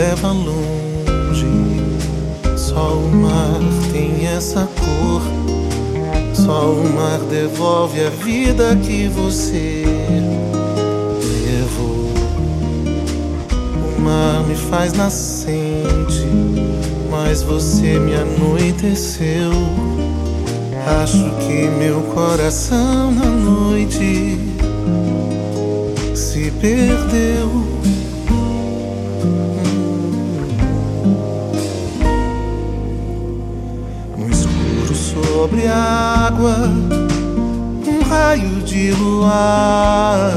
leva longe. Só o mar tem essa cor. Só o mar devolve a vida que você levou. O mar me faz nascente, mas você me anoiteceu. Acho que meu coração na noite se perdeu. Sobre a água, um raio de luar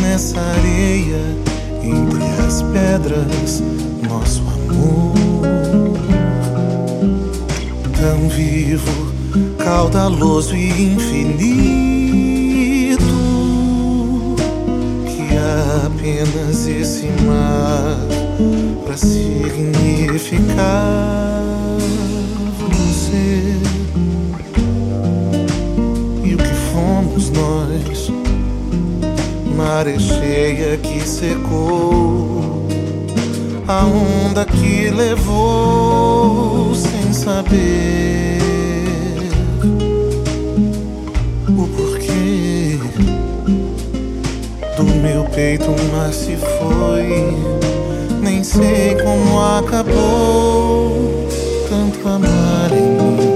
nessa areia, entre as pedras, nosso amor. Tão vivo, caudaloso e infinito que apenas esse mar para significar Maré que secou, a onda que levou sem saber o porquê do meu peito o mar se foi. Nem sei como acabou tanto amar em mim.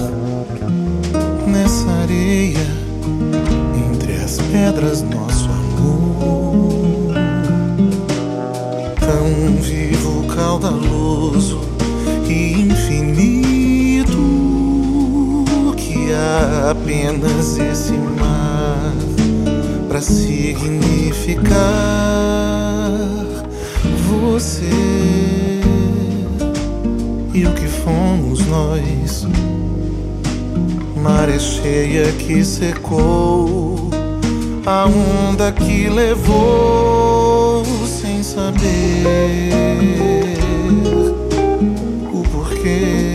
vivo, caudaloso e infinito que há apenas esse mar para significar você e o que fomos nós. Maré cheia que secou, a onda que levou sem saber o porquê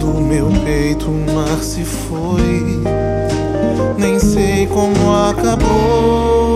do meu peito o mar se foi, nem sei como acabou.